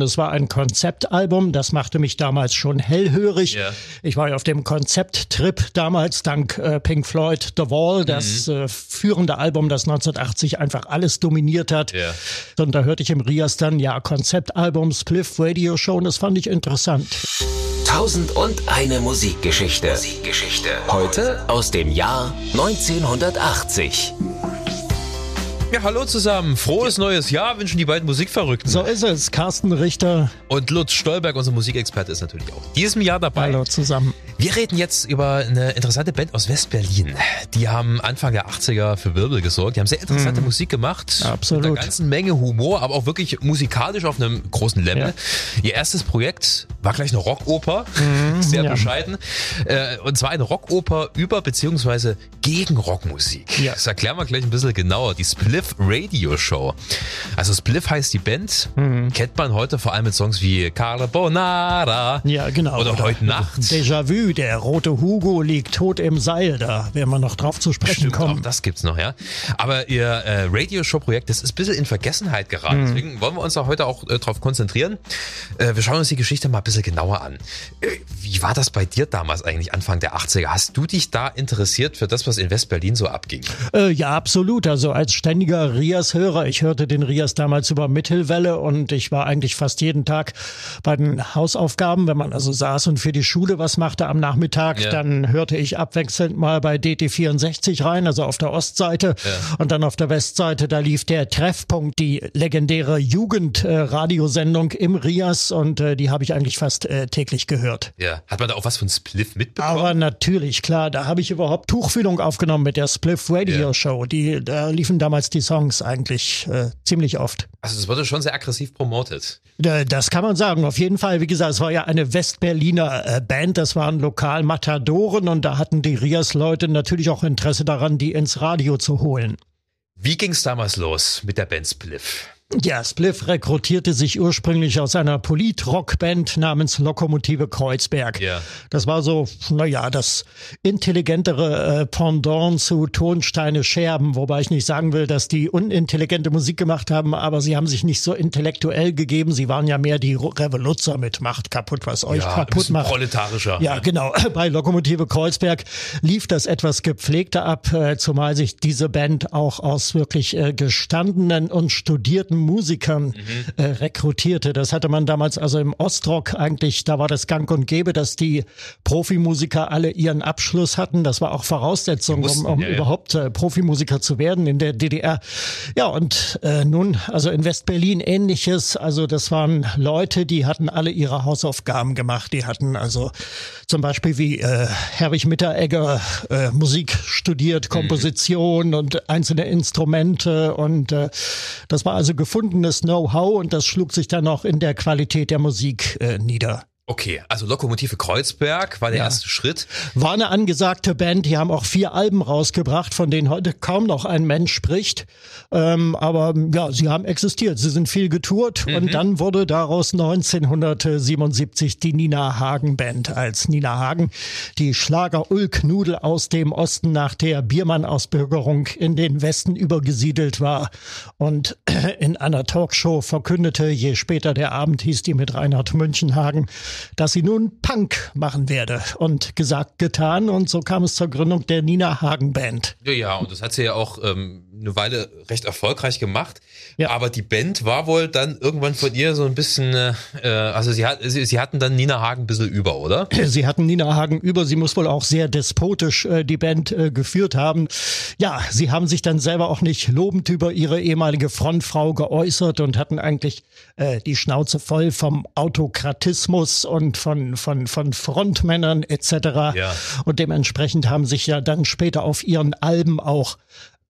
Es war ein Konzeptalbum, das machte mich damals schon hellhörig. Ja. Ich war ja auf dem Konzepttrip damals dank äh, Pink Floyd The Wall, das Mhm. äh, führende Album, das 1980 einfach alles dominiert hat. Ja. Und da hörte ich im Rias dann ja Konzeptalbum, Spliff Radio Show und das fand ich interessant. Tausend und eine Musikgeschichte. Musikgeschichte. Heute aus dem Jahr 1980. Ja, hallo zusammen. Frohes neues Jahr wünschen die beiden Musikverrückten. So ist es. Carsten Richter, Und Lutz Stolberg, unser Musikexperte, ist natürlich auch diesem Jahr dabei. hallo zusammen. Wir reden jetzt über eine interessante Band aus West-Berlin. Die haben Anfang der 80er für Wirbel gesorgt. Die haben sehr interessante Musik gemacht. Mhm. Absolut. Mit einer ganzen Menge Humor, aber auch wirklich musikalisch auf einem großen Level. Ihr erstes Projekt war gleich eine Rockoper. sehr Mhm, ja. bescheiden. Äh, Und zwar eine Rockoper über beziehungsweise gegen Rockmusik. Ja. Das erklären wir gleich ein bisschen genauer. Die Spliff Radio Show. Also Spliff heißt die Band. Mhm. Kennt man heute vor allem mit Songs wie Carbonara. Ja, genau. Oder heute Nacht. Déjà-vu, der rote Hugo liegt tot im Seil. Da werden wir noch drauf zu sprechen Stimmt, auch kommen. das gibt's noch, ja. Aber ihr äh, Radioshow-Projekt, das ist ein bisschen in Vergessenheit geraten. Deswegen wollen wir uns da heute auch äh, drauf konzentrieren. Äh, wir schauen uns die Geschichte mal ein bisschen genauer an. Äh, wie war das bei dir damals eigentlich, Anfang der 80er? Hast du dich da interessiert für das, was in West-Berlin so abging? Äh, ja, absolut. Also als ständiger Rias-Hörer. Ich hörte den Rias damals über Mittelwelle und ich war eigentlich fast jeden Tag bei den Hausaufgaben, wenn man also saß und für die Schule was machte am Nachmittag, Ja. dann hörte ich abwechselnd mal bei DT64 rein, also auf der Ostseite und dann auf der Westseite, da lief der Treffpunkt, die legendäre Jugendradiosendung im Rias und äh, die habe ich eigentlich fast äh, täglich gehört. Ja. Hat man da auch was von Spliff mitbekommen? Aber natürlich, klar, da habe ich überhaupt Tuchfühlung aufgenommen mit der Spliff Radio Ja. Show. Die, da liefen damals die Songs eigentlich äh, ziemlich oft. also das wurde schon sehr aggressiv promotet. Das kann man sagen, auf jeden Fall. Wie gesagt, es war ja eine Westberliner äh, Band, das waren lokal Matadoren und da hatten die Rias-Leute natürlich auch Interesse daran, die ins Radio zu holen. Wie ging's damals los mit der Band Spliff? Ja, Spliff rekrutierte sich ursprünglich aus einer Polit-Rock-Band namens Lokomotive Kreuzberg. Ja. Das war so, naja, das intelligentere äh, Pendant zu Tonsteine Scherben, wobei ich nicht sagen will, dass die unintelligente Musik gemacht haben, aber sie haben sich nicht so intellektuell gegeben. Sie waren ja mehr die Revoluzzer mit Macht kaputt, was euch Ja, kaputt macht. proletarischer. Ja, genau. Bei Lokomotive Kreuzberg lief das etwas gepflegter ab, äh, zumal sich diese Band auch aus wirklich äh, gestandenen und studierten Musikern äh, rekrutierte. Das hatte man damals also im Ostrock eigentlich, da war das gang und gäbe, dass die Profimusiker alle ihren Abschluss hatten. Das war auch Voraussetzung, Die mussten, um, um ja, ja. überhaupt äh, Profimusiker zu werden in der DDR. Ja, und äh, nun, also in Westberlin ähnliches. Also das waren Leute, die hatten alle ihre Hausaufgaben gemacht. Die hatten also zum Beispiel wie äh, Herwig Mitteregger äh, Musik studiert, Komposition und einzelne Instrumente. Und äh, das war also gefundenes Know-how und das schlug sich dann auch in der Qualität der Musik äh, nieder. Okay, also Lokomotive Kreuzberg war der Ja. erste Schritt. War eine angesagte Band, die haben auch vier Alben rausgebracht, von denen heute kaum noch ein Mensch Ähm, aber ja, sie haben existiert, sie sind viel getourt und dann wurde daraus 1977 die Nina Hagen Band als Nina Hagen, die Schlager-Ulk-Nudel aus dem Osten nach der Biermann-Ausbürgerung in den Westen übergesiedelt war und in einer Talkshow verkündete, je später der Abend hieß die mit Reinhard Münchenhagen, dass sie nun Punk machen werde. Und gesagt, getan. Und so kam es zur Gründung der Nina Hagen Band. Ja, ja, und das hat sie ja auch ähm, eine Weile recht erfolgreich gemacht. Ja. Aber die Band war wohl dann irgendwann von ihr so ein bisschen, äh, also sie, hat, sie, sie hatten dann Nina Hagen ein bisschen über, oder? Sie hatten Nina Hagen über, sie muss wohl auch sehr despotisch äh, die Band äh, geführt haben. Ja, sie haben sich dann selber auch nicht lobend über ihre ehemalige Frontfrau geäußert und hatten eigentlich äh, die Schnauze voll vom Autokratismus und von, von, von Frontmännern etc. Ja. Und dementsprechend haben sich ja dann später auf ihren Alben auch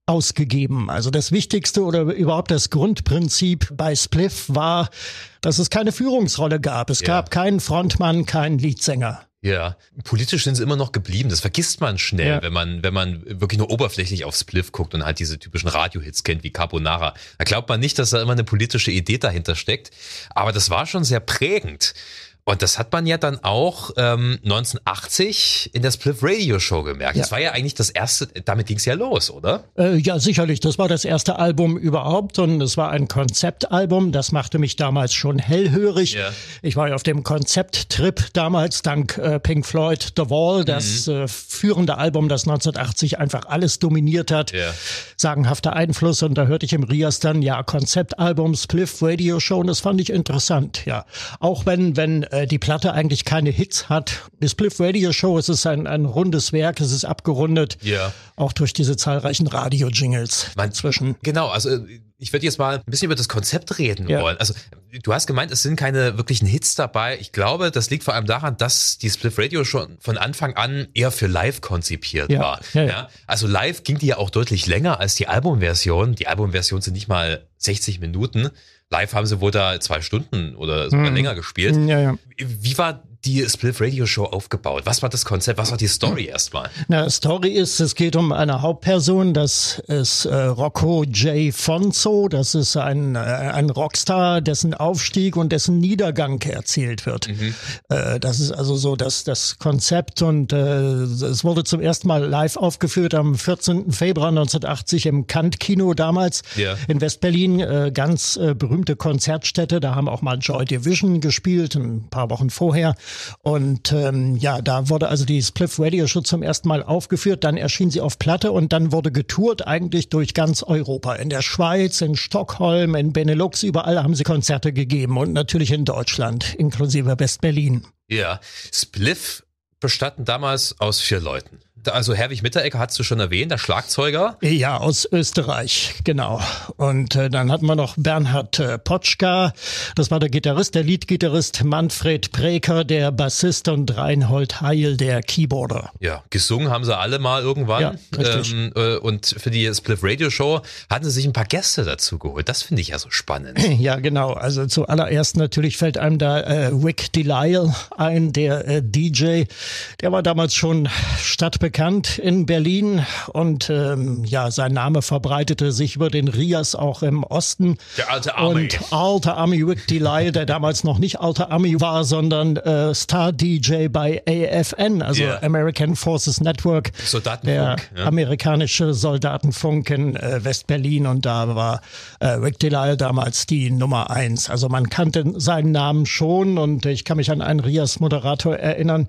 ausgegeben. Also das Wichtigste oder überhaupt das Grundprinzip bei Spliff war, dass es keine Führungsrolle gab. Es Ja. gab keinen Frontmann, keinen Leadsänger. Ja, politisch sind sie immer noch geblieben. Das vergisst man schnell, Ja. wenn man wenn man wirklich nur oberflächlich auf Spliff guckt und halt diese typischen Radiohits kennt wie Carbonara. Da glaubt man nicht, dass da immer eine politische Idee dahinter steckt. Aber das war schon sehr prägend. Und das hat man ja dann auch ähm, 1980 in der Spliff Radio Show gemerkt. Ja. Das war ja eigentlich das erste, damit ging's ja los, oder? Äh, ja, sicherlich. Das war das erste Album überhaupt und es war ein Konzeptalbum. Das machte mich damals schon hellhörig. Ja. Ich war ja auf dem Konzepttrip damals dank äh, Pink Floyd The Wall, das Mhm. äh, führende Album, das 1980 einfach alles dominiert hat. Ja. Sagenhafter Einfluss und da hörte ich im Rias dann ja Konzeptalbum, Spliff Radio Show und das fand ich interessant. Ja, auch wenn wenn äh, die Platte eigentlich keine Hits hat. Die Spliff Radio Show es ist ein ein rundes Werk, es ist abgerundet. Ja. Auch durch diese zahlreichen Radio-Jingles Man- zwischen. Genau, also äh, ich würde jetzt mal ein bisschen über das Konzept reden Ja. wollen. Also du hast gemeint, es sind keine wirklichen Hits dabei. Ich glaube, das liegt vor allem daran, dass die Spliff Radio schon von Anfang an eher für live konzipiert Ja, war. ja, ja. Also live ging die ja auch deutlich länger als die Albumversion. Die Albumversion sind nicht mal 60 Minuten. Live haben sie wohl da zwei Stunden oder sogar länger gespielt. Ja, ja. Wie war die Spliff Radio Show aufgebaut? Was war das Konzept? Was war die Story erstmal? Na, Story ist, es geht um eine Hauptperson, das ist äh, Rocco J. Fonso, das ist ein, äh, ein Rockstar, dessen Aufstieg und dessen Niedergang erzählt wird. Äh, das ist also so das, das Konzept und äh, es wurde zum ersten Mal live aufgeführt am 14. Februar 1980 im Kant-Kino damals Ja. in Westberlin, äh, ganz äh, berühmte Konzertstätte, da haben auch mal Joy Division gespielt, ein paar Wochen vorher. Und ähm, ja, da wurde also die Spliff Radio Show zum ersten Mal aufgeführt, dann erschien sie auf Platte und dann wurde getourt eigentlich durch ganz Europa. In der Schweiz, in Stockholm, in Benelux, überall haben sie Konzerte gegeben und natürlich in Deutschland, inklusive Westberlin. Ja, Spliff bestanden damals aus vier Leuten. Also Herwig Mitteregger hast du schon erwähnt, der Schlagzeuger. Ja, aus Österreich, genau. Und äh, dann hatten wir noch Bernhard äh, Potschka, das war der Gitarrist, der Leadgitarrist, Manfred Preker, der Bassist und Reinhold Heil, der Keyboarder. Ja, gesungen haben sie alle mal irgendwann. Ja, richtig. ähm, äh, und für die Spliff Radio Show hatten sie sich ein paar Gäste dazu geholt. Das finde ich ja so spannend. Ja, genau. Also zuallererst natürlich fällt einem da äh, Rick Delisle ein, der äh, DJ. Der war damals schon stadtbekannt in Berlin und ähm, ja, sein Name verbreitete sich über den Rias auch im Osten. Der alte Army. Und alter Ami Rick Delisle, der damals noch nicht alter Ami war, sondern äh, Star-DJ bei AFN, also Ja. American Forces Network. Soldatenfunk, Der ja. amerikanische Soldatenfunk in äh, West-Berlin und da war äh, Rick Delisle damals die Nummer eins. Also man kannte seinen Namen schon und ich kann mich an einen Rias-Moderator erinnern,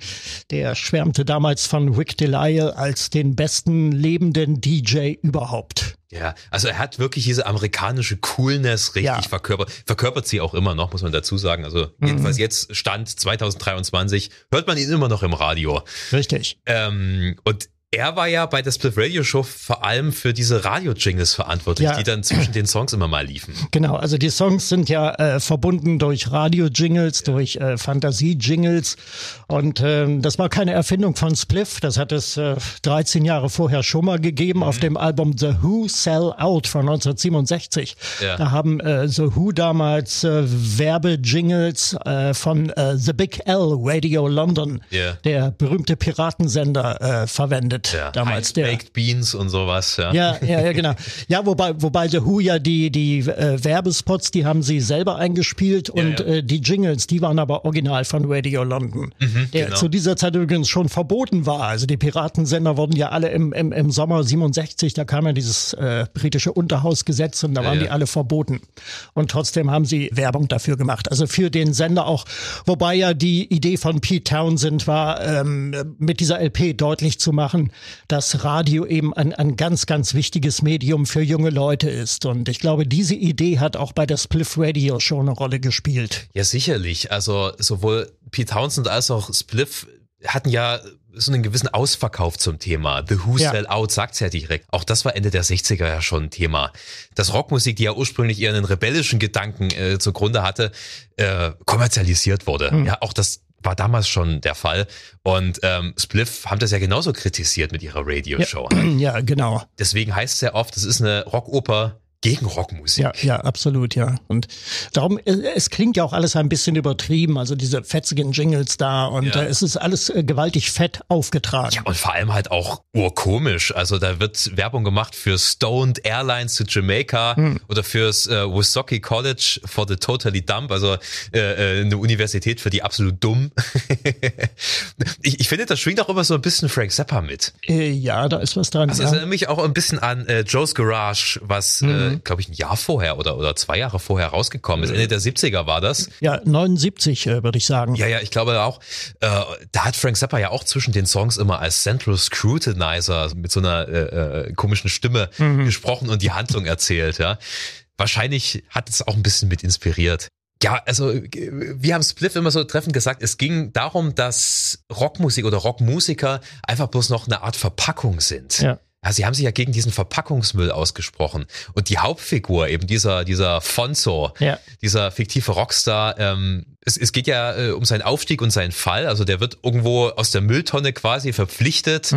der schwärmte damals von Rick Delisle als den besten lebenden DJ überhaupt. Ja, also er hat wirklich diese amerikanische Coolness richtig Ja. verkörpert. Verkörpert sie auch immer noch, muss man dazu sagen. Also Mhm. jedenfalls jetzt Stand 2023 hört man ihn immer noch im Radio. Richtig. Ähm, und er war ja bei der Split Radio Show vor allem für diese Radio-Jingles verantwortlich, Ja. die dann zwischen den Songs immer mal liefen. Genau, also die Songs sind ja äh, verbunden durch Radio-Jingles, durch äh, Fantasie-Jingles und ähm, das war keine Erfindung von Spliff, das hat es äh, 13 Jahre vorher schon mal gegeben auf dem Album The Who Sell Out von 1967. Ja. Da haben äh, The Who damals äh, Werbejingles äh, von äh, The Big L Radio London, Ja. der berühmte Piratensender, äh, verwendet Ja, damals. Der, Baked Beans und sowas. Ja. ja, ja, ja, genau. Ja, wobei, wobei The Who ja die, die äh, Werbespots, die haben sie selber eingespielt und ja. Äh, die Jingles, die waren aber original von Radio London, der genau. zu dieser Zeit übrigens schon verboten war. Also die Piratensender wurden ja alle im, im, im Sommer 67, da kam ja dieses äh, britische Unterhausgesetz und da waren die alle verboten. Und trotzdem haben sie Werbung dafür gemacht. Also für den Sender auch, wobei ja die Idee von Pete Townsend war, ähm, mit dieser LP deutlich zu machen, dass Radio eben ein, ein ganz, ganz wichtiges Medium für junge Leute ist. Und ich glaube, diese Idee hat auch bei der Spliff Radio schon eine Rolle gespielt. Ja, sicherlich. Also sowohl Pete Townsend als auch Spliff hatten ja so einen gewissen Ausverkauf zum Thema. The Who Ja. Sell Out sagt's ja direkt. Auch das war Ende der 60er ja schon ein Thema. Dass Rockmusik, die ja ursprünglich eher einen rebellischen Gedanken äh, zugrunde hatte, äh, kommerzialisiert wurde. Hm. Ja, auch das war damals schon der Fall. Und ähm, Spliff haben das ja genauso kritisiert mit ihrer Radioshow. Ja, genau. Deswegen heißt es ja oft, es ist eine Rockoper gegen Rockmusik. Ja, ja, absolut, ja. Und darum, es klingt ja auch alles ein bisschen übertrieben, also diese fetzigen Jingles da und Ja. es ist alles äh, gewaltig fett aufgetragen. Ja, und vor allem halt auch urkomisch. Also da wird Werbung gemacht für Stoned Airlines to Jamaica oder fürs äh, Woosocki College for the Totally Dumb, also äh, äh, eine Universität für die absolut dumm. ich, ich finde, da schwingt auch immer so ein bisschen Frank Zappa mit. Äh, ja, da ist was dran. Also ja. es erinnert mich auch ein bisschen an äh, Joe's Garage, was, äh, glaube ich, ein Jahr vorher oder, oder zwei Jahre vorher rausgekommen ist. Ende der 70er war das. ja, 79 äh, würde ich sagen. Ja, ja, ich glaube auch, äh, da hat Frank Zappa ja auch zwischen den Songs immer als Central Scrutinizer mit so einer äh, äh, komischen Stimme gesprochen und die Handlung erzählt, ja. Wahrscheinlich hat es auch ein bisschen mit inspiriert. Ja, also äh, wir haben Spliff immer so treffend gesagt, es ging darum, dass Rockmusik oder Rockmusiker einfach bloß noch eine Art Verpackung sind. Ja. Ja, sie haben sich ja gegen diesen Verpackungsmüll ausgesprochen. Und die Hauptfigur, eben dieser, dieser Fonzo, Ja. dieser fiktive Rockstar, ähm, es, es geht ja äh, um seinen Aufstieg und seinen Fall. Also der wird irgendwo aus der Mülltonne quasi verpflichtet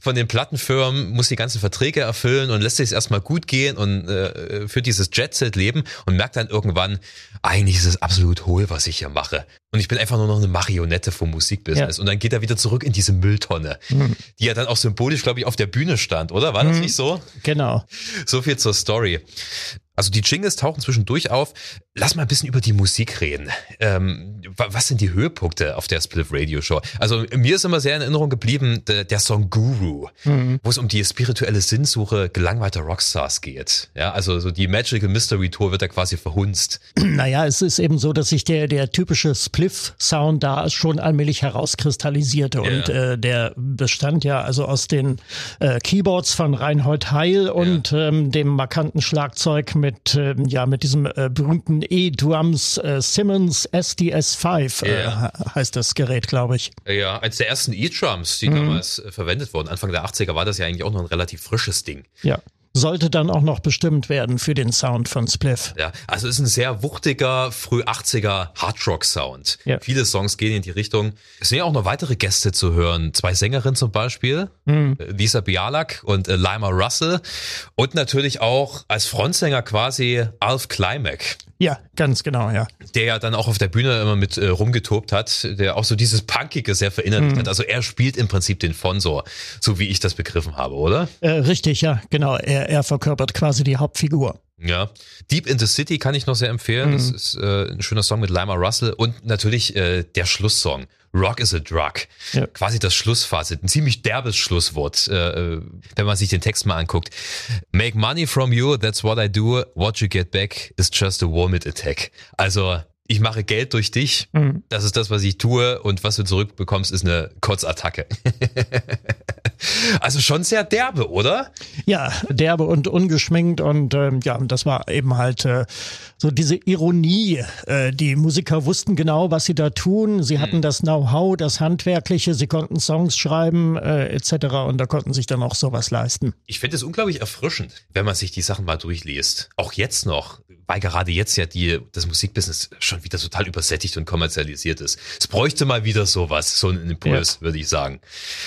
von den Plattenfirmen, muss die ganzen Verträge erfüllen und lässt sich erstmal gut gehen und äh, führt dieses Jet-Set-Leben und merkt dann irgendwann, eigentlich ist es absolut hohl, was ich hier mache. Und ich bin einfach nur noch eine Marionette vom Musikbusiness. Ja. Und dann geht er wieder zurück in diese Mülltonne, die ja dann auch symbolisch, glaube ich, auf der Bühne stand, oder? War das nicht so? Genau. So viel zur Story. Also die Jingles tauchen zwischendurch auf. Lass mal ein bisschen über die Musik reden. Ähm, wa- was sind die Höhepunkte auf der Spliff Radio Show? Also mir ist immer sehr in Erinnerung geblieben der, der Song Guru, wo es um die spirituelle Sinnsuche gelangweilter Rockstars geht. Ja, also so die Magical Mystery Tour wird da quasi verhunzt. Naja, es ist eben so, dass sich der, der typische Spliff-Sound da schon allmählich herauskristallisierte. Und äh, der bestand ja also aus den äh, Keyboards von Reinhold Heil und ähm, dem markanten Schlagzeug mit, ähm, ja, mit diesem äh, berühmten E-Drums äh, Simmons SDS5 äh, Ja. heißt das Gerät, glaube ich. Ja, eins der ersten E-Drums, die damals äh, verwendet wurden. Anfang der 80er war das ja eigentlich auch noch ein relativ frisches Ding. Ja. Sollte dann auch noch bestimmt werden für den Sound von Spliff. Ja, also es ist ein sehr wuchtiger, früh 80er Hardrock-Sound. Ja. Viele Songs gehen in die Richtung. Es sind ja auch noch weitere Gäste zu hören. Zwei Sängerinnen zum Beispiel, Mhm. Lisa Bialak und äh, Lima Russell. Und natürlich auch als Frontsänger quasi Alf Klimek, Ja, ganz genau, ja. der ja dann auch auf der Bühne immer mit äh, rumgetobt hat, der auch so dieses Punkige sehr verinnerlicht Mhm. hat. Also er spielt im Prinzip den Fonso, so wie ich das begriffen habe, oder? Äh, richtig, ja, genau. Er, er verkörpert quasi die Hauptfigur. Ja, Deep in the City kann ich noch sehr empfehlen. Das ist äh, ein schöner Song mit Lima Russell und natürlich äh, der Schlusssong. Rock is a Drug. Ja. Quasi das Schlussfazit. Ein ziemlich derbes Schlusswort, äh, äh, wenn man sich den Text mal anguckt. Make money from you, that's what I do. What you get back is just a vomit attack. Also, ich mache Geld durch dich. Das ist das, was ich tue. Und was du zurückbekommst, ist eine Kotzattacke. also schon sehr derbe, oder? Ja, derbe und ungeschminkt und ähm, ja, das war eben halt äh, so diese Ironie. Äh, die Musiker wussten genau, was sie da tun. Sie hatten das Know-how, das Handwerkliche, sie konnten Songs schreiben äh, etc. und da konnten sich dann auch sowas leisten. Ich finde es unglaublich erfrischend, wenn man sich die Sachen mal durchliest. Auch jetzt noch, weil gerade jetzt ja die, das Musikbusiness schon wieder total übersättigt und kommerzialisiert ist. Es bräuchte mal wieder sowas, so einen Impuls, würde ich sagen.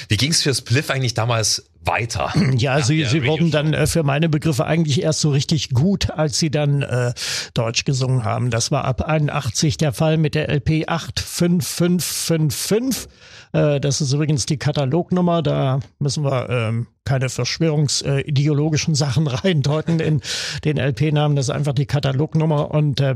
Wie ging es für Spliff eigentlich damals weiter? Ja, sie, der sie wurden dann äh, für meine Begriffe eigentlich erst so richtig gut, als sie dann äh, Deutsch gesungen haben. Das war ab 81 der Fall mit der LP 85555. Äh, das ist übrigens die Katalognummer. Da müssen wir ähm, keine verschwörungsideologischen Sachen reindeuten in den LP-Namen. Das ist einfach die Katalognummer. Und äh,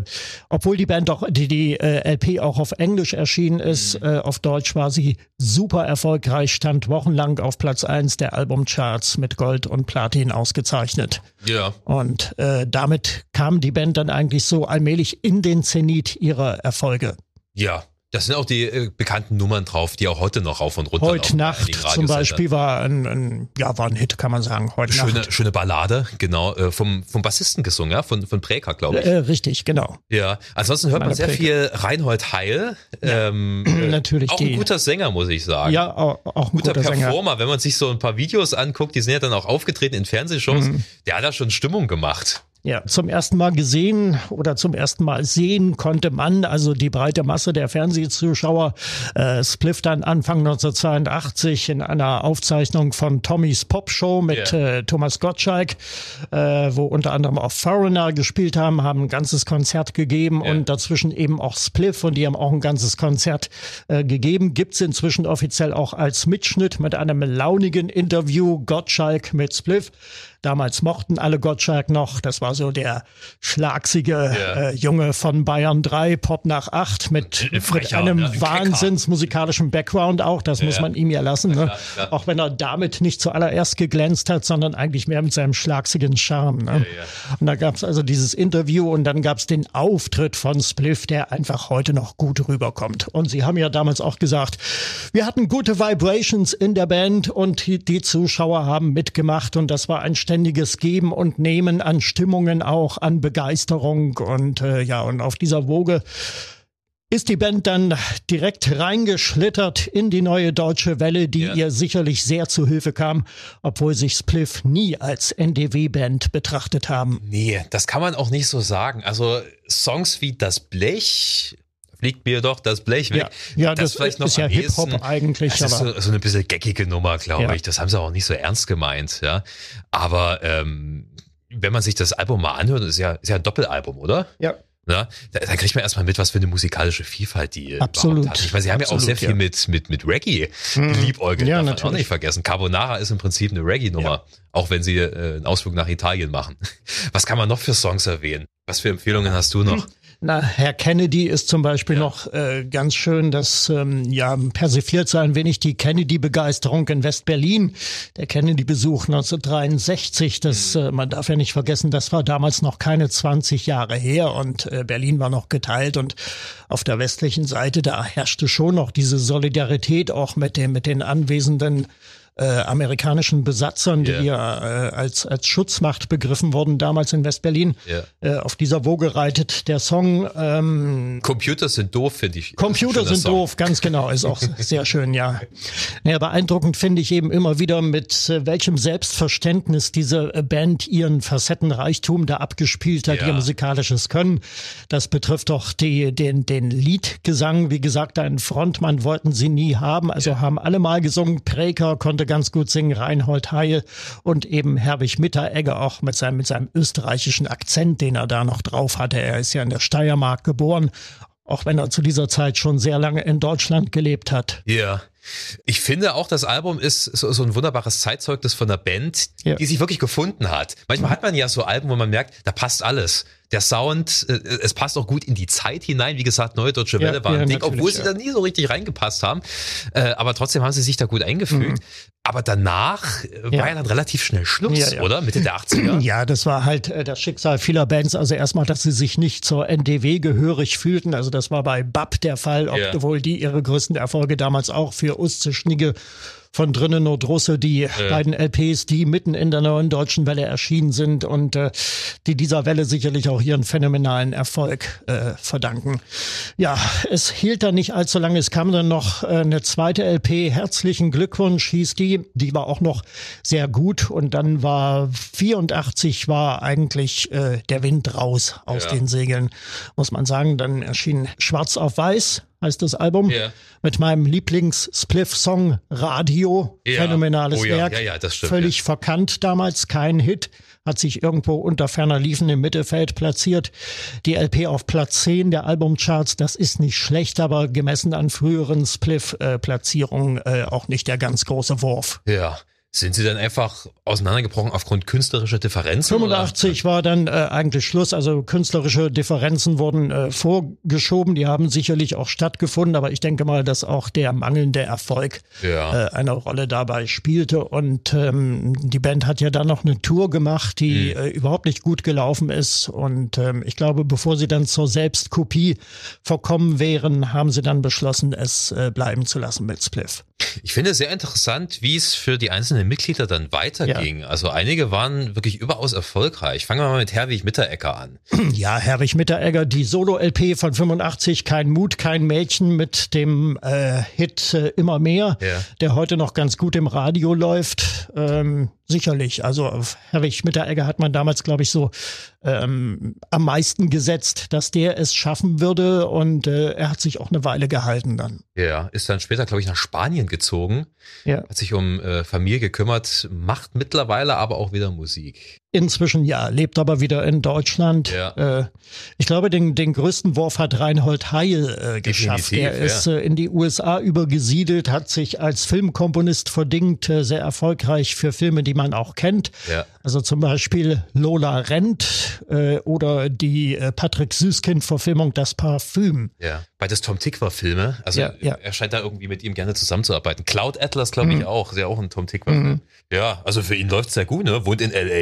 obwohl die Band doch, die, die äh, LP auch auf Englisch erschienen ist, äh, auf Deutsch war sie super erfolgreich, stand wochenlang auf Platz eins der Albumcharts mit Gold und Platin ausgezeichnet. Ja. Und äh, damit kam die Band dann eigentlich so allmählich in den Zenit ihrer Erfolge. Ja. Das sind auch die äh, bekannten Nummern drauf, die auch heute noch rauf und runter Heute Nacht zum. Beispiel war ein, ein, ja, war ein Hit, kann man sagen. Heute Schöne, Nacht. schöne Ballade, genau, äh, vom, vom Bassisten gesungen, ja, von, von Präker, glaube ich. Äh, richtig, genau. Ja, ansonsten hört man Meine sehr Präke. viel Reinhold Heil. Ähm, äh, Natürlich auch die- ein guter Sänger, muss ich sagen. Ja, auch, auch ein guter, guter, Sänger. Performer, wenn man sich so ein paar Videos anguckt, die sind ja dann auch aufgetreten in Fernsehshows, Mhm. der hat da schon Stimmung gemacht. Ja, zum ersten Mal gesehen oder zum ersten Mal sehen konnte man, also die breite Masse der Fernsehzuschauer, äh, Spliff dann Anfang 1982 in einer Aufzeichnung von Tommys Pop Show mit yeah. äh, Thomas Gottschalk, äh, wo unter anderem auch Foreigner gespielt haben, haben ein ganzes Konzert gegeben yeah. und dazwischen eben auch Spliff und die haben auch ein ganzes Konzert äh, gegeben. Gibt's inzwischen offiziell auch als Mitschnitt mit einem launigen Interview Gottschalk mit Spliff. Damals mochten alle Gottschalk noch. Das war so der schlagsige ja. äh, Junge von Bayern 3, Pop nach 8 mit, mit einem ja, wahnsinnsmusikalischen Background auch. Das ja. muss man ihm ja lassen. Ne? Klar, klar. Auch wenn er damit nicht zuallererst geglänzt hat, sondern eigentlich mehr mit seinem schlagsigen Charme. Ne? Und da gab es also dieses Interview und dann gab es den Auftritt von Spliff, der einfach heute noch gut rüberkommt. Und sie haben ja damals auch gesagt, wir hatten gute Vibrations in der Band und die Zuschauer haben mitgemacht und das war ein ständiges Geben und Nehmen an Stimmungen auch, an Begeisterung und äh, ja, und auf dieser Woge ist die Band dann direkt reingeschlittert in die neue deutsche Welle, die ja. ihr sicherlich sehr zu Hilfe kam, obwohl sich Spliff nie als NDW-Band betrachtet haben. Nee, das kann man auch nicht so sagen. Also Songs wie Das Blech fliegt mir doch das Blech weg. Ja, ja das, das vielleicht noch ist ja Hip-Hop eigentlich. Das ist so, so, eine bisschen geckige Nummer, glaube ja. ich. Das haben sie auch nicht so ernst gemeint, ja. Aber ähm, wenn man sich das Album mal anhört, ist ja, ist ja ein Doppelalbum, oder? Ja. Na, da, da kriegt man erstmal mit, was für eine musikalische Vielfalt die Absolut. hat. Ich meine, sie haben Absolut, ja auch sehr viel mit, mit, mit Reggae mhm. liebäugelt. Ja, darf man auch nicht vergessen. Carbonara ist im Prinzip eine Reggae-Nummer, ja. auch wenn sie äh, einen Ausflug nach Italien machen. Was kann man noch für Songs erwähnen? Was für Empfehlungen hast du noch? Na, Herr Kennedy ist zum Beispiel ja. noch äh, ganz schön, das ähm, ja persifliert so ein wenig die Kennedy-Begeisterung in West-Berlin. Der Kennedy-Besuch 1963, das mhm. äh, man darf ja nicht vergessen, das war damals noch keine 20 Jahre her und äh, Berlin war noch geteilt und auf der westlichen Seite da herrschte schon noch diese Solidarität auch mit dem mit den anwesenden äh, amerikanischen Besatzern, die yeah. äh, als, als Schutzmacht begriffen wurden, damals in Westberlin. Yeah. Äh, auf dieser Woge reitet der Song. Ähm, Computer sind doof, finde ich. Computer sind Song. doof, ganz genau, ist auch sehr schön, ja. Naja, beeindruckend finde ich eben immer wieder, mit äh, welchem Selbstverständnis diese äh, Band ihren Facettenreichtum da abgespielt hat, ja. ihr musikalisches Können. Das betrifft doch die, den, den Liedgesang. Wie gesagt, einen Frontmann wollten sie nie haben, also ja. haben alle mal gesungen. Preker konnte ganz gut singen, Reinhold Heil und eben Herbig Mitteregger auch mit seinem, mit seinem österreichischen Akzent, den er da noch drauf hatte. Er ist ja in der Steiermark geboren, auch wenn er zu dieser Zeit schon sehr lange in Deutschland gelebt hat. Ja. Ich finde auch, das Album ist so, so ein wunderbares Zeitzeugnis von einer Band, ja. die sich wirklich gefunden hat. Manchmal hat man ja so Alben, wo man merkt, da passt alles. Der Sound, äh, es passt auch gut in die Zeit hinein. Wie gesagt, Neue Deutsche Welle ja, war ein Ding, obwohl sie da nie so richtig reingepasst haben. Äh, aber trotzdem haben sie sich da gut eingefügt. Mhm. Aber danach äh, ja. war ja dann relativ schnell Schluss, ja, ja. oder? Mitte der 80er. Ja, das war halt äh, das Schicksal vieler Bands. Also erstmal, dass sie sich nicht zur NDW gehörig fühlten. Also das war bei BAP der Fall, obwohl die ihre größten Erfolge damals auch für Schnigge von drinnen nur Drusse, die ja. beiden LPs, die mitten in der neuen deutschen Welle erschienen sind und äh, die dieser Welle sicherlich auch ihren phänomenalen Erfolg äh, verdanken. Ja, es hielt dann nicht allzu lange. Es kam dann noch äh, eine zweite LP. Herzlichen Glückwunsch hieß die. Die war auch noch sehr gut und dann war 84 war eigentlich äh, der Wind raus aus ja. den Segeln, muss man sagen. Dann erschien Schwarz auf Weiß heißt das Album. Yeah. Mit meinem Lieblings-Spliff-Song Radio. Yeah. Phänomenales oh, ja. Werk. Ja, ja, das stimmt, Völlig verkannt damals, kein Hit. Hat sich irgendwo unter ferner Liefen im Mittelfeld platziert. Die LP auf Platz 10 der Albumcharts, das ist nicht schlecht, aber gemessen an früheren Spliff-Platzierungen äh, auch nicht der ganz große Wurf. Ja. Sind sie dann einfach auseinandergebrochen aufgrund künstlerischer Differenzen? 85 oder? war dann äh, eigentlich Schluss. Also künstlerische Differenzen wurden äh, vorgeschoben. Die haben sicherlich auch stattgefunden, aber ich denke mal, dass auch der mangelnde Erfolg ja. äh, eine Rolle dabei spielte. Und ähm, die Band hat ja dann noch eine Tour gemacht, die hm. äh, überhaupt nicht gut gelaufen ist. Und ähm, ich glaube, bevor sie dann zur Selbstkopie verkommen wären, haben sie dann beschlossen, es äh, bleiben zu lassen mit Spliff. Ich finde es sehr interessant, wie es für die einzelnen Mitglieder dann weiterging. Ja. Also einige waren wirklich überaus erfolgreich. Fangen wir mal mit Herwig Mitteregger an. Ja, Herwig Mitteregger, die Solo-LP von 85, Kein Mut, kein Mädchen mit dem äh, Hit äh, Immer mehr, ja. der heute noch ganz gut im Radio läuft. Ähm, sicherlich. Also auf Herwig Mitteregger hat man damals, glaube ich, so ähm, am meisten gesetzt, dass der es schaffen würde und äh, er hat sich auch eine Weile gehalten dann. Ja, ist dann später, glaube ich, nach Spanien gezogen, ja. hat sich um äh, Familie gekümmert, macht mittlerweile aber auch wieder Musik. Inzwischen ja, lebt aber wieder in Deutschland. Ja. Äh, ich glaube, den, den größten Wurf hat Reinhold Heil äh, geschafft. Er ist ja. äh, in die USA übergesiedelt, hat sich als Filmkomponist verdingt, äh, sehr erfolgreich für Filme, die man auch kennt. Ja. Also zum Beispiel Lola Rent äh, oder die äh, Patrick Süßkind-Verfilmung Das Parfüm. Ja, beides Tom Tickwer-Filme. Also ja, ja. er scheint da irgendwie mit ihm gerne zusammenzuarbeiten. Cloud Atlas, glaube ich, mhm. auch. Ist ja auch ein Tom Tickwer-Film. Mhm. Ja, also für ihn läuft es sehr gut, ne? Wohnt in L.A.,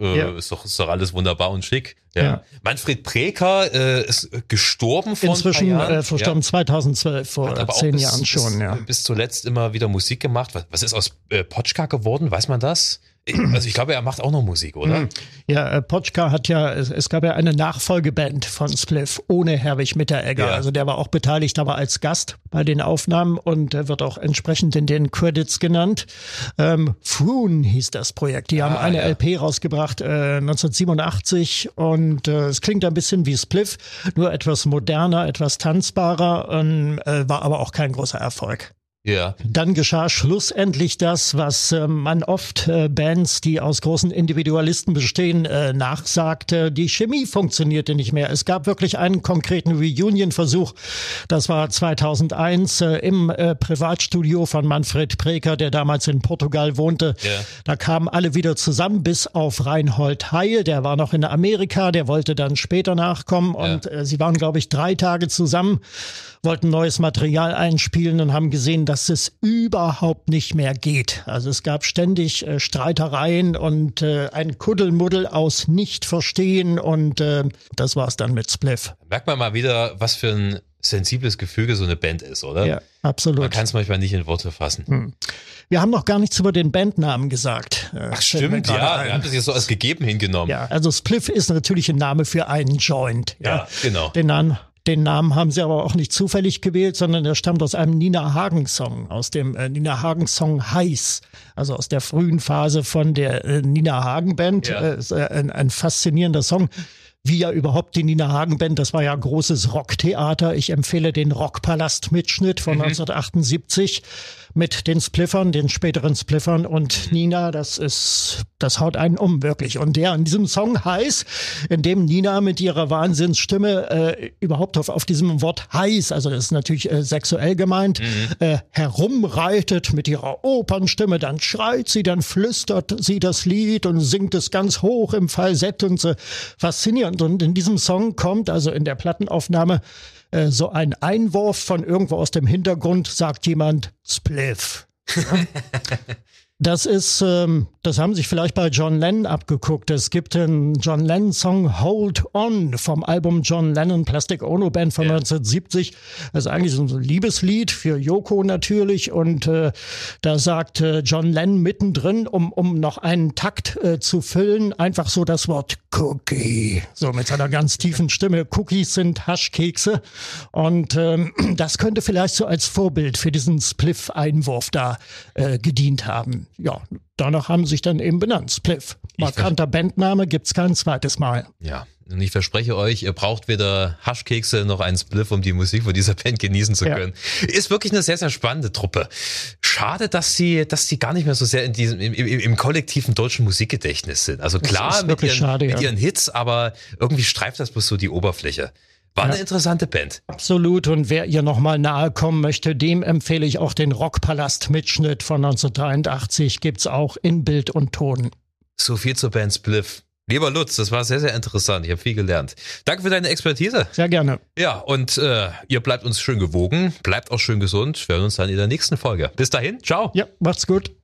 äh, ja. ist, doch, ist doch alles wunderbar und schick. Ja. Manfred Preker äh, ist gestorben vor Inzwischen ein paar Jahren. Äh, verstorben ja. 2012, vor zehn bis, Jahren schon. Bis, ja. bis zuletzt immer wieder Musik gemacht. Was, was ist aus äh, Potschka geworden? Weiß man das? Also ich glaube, er macht auch noch Musik, oder? Hm. Ja, äh, Potschka hat ja, es, es, gab ja eine Nachfolgeband von Spliff ohne Herwig Mitteregger. Ja. Also der war auch beteiligt, aber als Gast bei den Aufnahmen und er wird auch entsprechend in den Credits genannt. Ähm, Froon hieß das Projekt. Die ah, haben eine ja. LP rausgebracht äh, 1987 und äh, es klingt ein bisschen wie Spliff, nur etwas moderner, etwas tanzbarer, und, äh, war aber auch kein großer Erfolg. Ja. Dann geschah schlussendlich das, was äh, man oft äh, Bands, die aus großen Individualisten bestehen, äh, nachsagte. Die Chemie funktionierte nicht mehr. Es gab wirklich einen konkreten Reunion-Versuch. Das war 2001 äh, im äh, Privatstudio von Manfred Preker, der damals in Portugal wohnte. Ja. Da kamen alle wieder zusammen, bis auf Reinhold Heil. Der war noch in Amerika, der wollte dann später nachkommen. Ja. Und äh, sie waren, glaube ich, drei Tage zusammen, wollten neues Material einspielen und haben gesehen, dass es überhaupt nicht mehr geht. Also es gab ständig äh, Streitereien und äh, ein Kuddelmuddel aus Nicht-Verstehen und äh, das war's dann mit Spliff. Merkt man mal wieder, was für ein sensibles Gefüge so eine Band ist, oder? Ja, absolut. Man kann es manchmal nicht in Worte fassen. Hm. Wir haben noch gar nichts über den Bandnamen gesagt. Äh, Ach stimmt, ja, ein. wir haben das jetzt so als gegeben hingenommen. Ja, also Spliff ist natürlich ein Name für einen Joint. Ja, ja genau. Den Namen den Namen haben sie aber auch nicht zufällig gewählt, sondern der stammt aus einem Nina Hagen Song, aus dem äh, Nina Hagen Song Heiß, also aus der frühen Phase von der äh, Nina Hagen Band. Ja. Äh, ist, äh, ein, ein faszinierender Song wie ja überhaupt die Nina Hagen Band, das war ja großes Rocktheater. Ich empfehle den Rockpalast Mitschnitt von mhm. 1978 mit den Spliffern, den späteren Spliffern und Nina, das ist, das haut einen um, wirklich. Und der an diesem Song heiß, in dem Nina mit ihrer Wahnsinnsstimme äh, überhaupt auf, auf diesem Wort heiß, also das ist natürlich äh, sexuell gemeint, mhm. äh, herumreitet mit ihrer Opernstimme, dann schreit sie, dann flüstert sie das Lied und singt es ganz hoch im Falsett und so faszinierend. Und in diesem Song kommt, also in der Plattenaufnahme, äh, so ein Einwurf von irgendwo aus dem Hintergrund, sagt jemand Spliff. Ja? Das ist, ähm, das haben sich vielleicht bei John Lennon abgeguckt. Es gibt den John Lennon Song Hold On vom Album John Lennon Plastic Ono Band von yeah. 1970. Das ist eigentlich so ein Liebeslied für Yoko natürlich. Und äh, da sagt äh, John Lennon mittendrin, um, um noch einen Takt äh, zu füllen, einfach so das Wort Cookie. So mit seiner ganz tiefen Stimme. Cookies sind Haschkekse. Und ähm, das könnte vielleicht so als Vorbild für diesen Spliff-Einwurf da äh, gedient haben ja, danach haben sie sich dann eben benannt. Spliff. Markanter Bandname gibt's kein zweites Mal. Ja. Und ich verspreche euch, ihr braucht weder Haschkekse noch einen Spliff, um die Musik von dieser Band genießen zu können. Ja. Ist wirklich eine sehr, sehr spannende Truppe. Schade, dass sie, dass sie gar nicht mehr so sehr in diesem, im, im, im kollektiven deutschen Musikgedächtnis sind. Also klar mit ihren, schade, mit ihren Hits, aber irgendwie streift das bloß so die Oberfläche. War eine interessante Band. Absolut. Und wer ihr nochmal nahe kommen möchte, dem empfehle ich auch den Rockpalast-Mitschnitt von 1983. Gibt's auch in Bild und Ton. So viel zur Band Spliff. Lieber Lutz, das war sehr, sehr interessant. Ich habe viel gelernt. Danke für deine Expertise. Sehr gerne. Ja, und äh, ihr bleibt uns schön gewogen, bleibt auch schön gesund. Wir hören uns dann in der nächsten Folge. Bis dahin, ciao. Ja, macht's gut.